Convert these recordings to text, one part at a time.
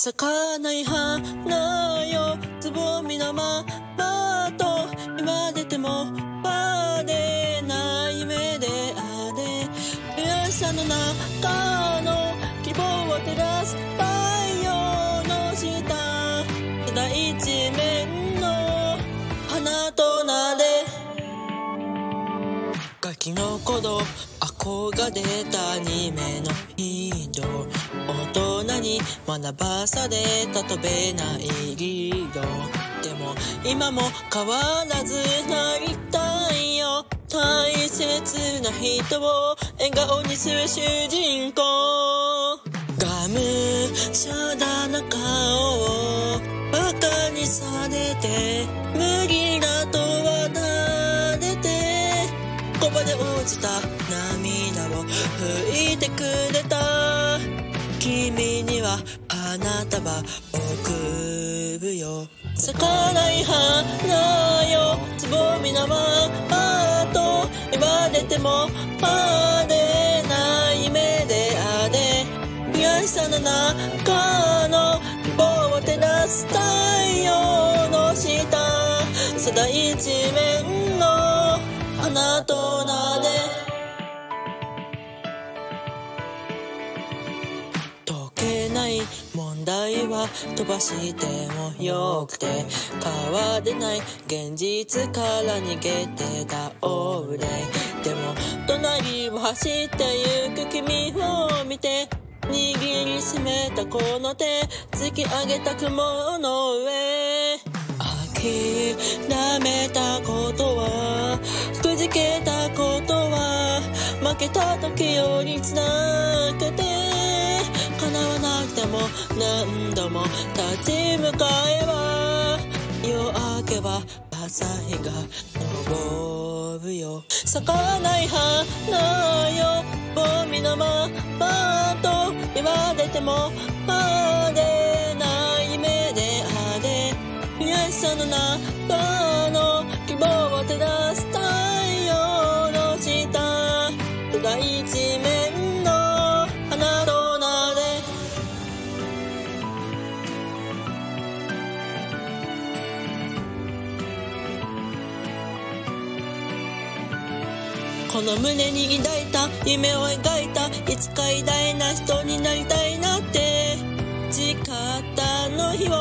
咲かない花よ。つぼみのままと。言われてもバレない目であれ。悔しさの中の希望を照らす太陽の下。第一面の花となれ。ガキの頃憧れたアニメのヒーロー。に学ばされた飛べないリードでも今も変わらずなりたいよ。大切な人を笑顔にする主人公。がむしゃらな顔を。バカにされて無理だとはなれて。こぼれ落ちた涙を拭いてくれた君には花束贈るよ咲かない花よ。つぼみのままと言われても晴れない目であれ。悔しさの中の希望を照らす太陽の下。そだ一面の花となれ。題は飛ばしてもよくて変われない現実から逃げてた俺でも隣を走ってゆく君を見て握りしめたこの手突き上げた雲の上。諦めたことはくじけたことは負けた時よりつなげてても何度も立ち向かえば夜明けは朝日が昇るよ。咲かない花よゴミのままと言われても晴れない目であれ。悔しさの中この胸に抱いた夢を描いたいつか偉大な人になりたいなって。誓ったの日を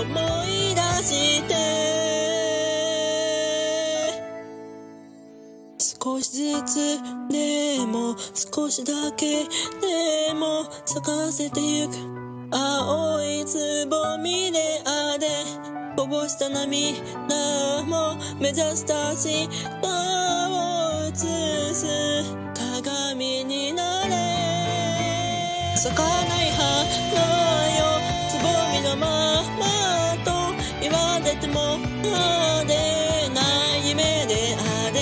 思い出して。少しずつでも少しだけでも咲かせてゆく。青いつぼみであれ。こぼした涙も目指した明日映す鏡になれ。咲かない花よ。つぼみのままと。言われても派手ない夢であれ。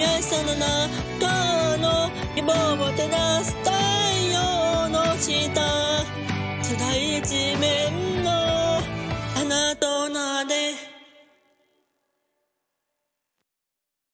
癒しさの中の希望を照らす太陽の下。世代一面のあなた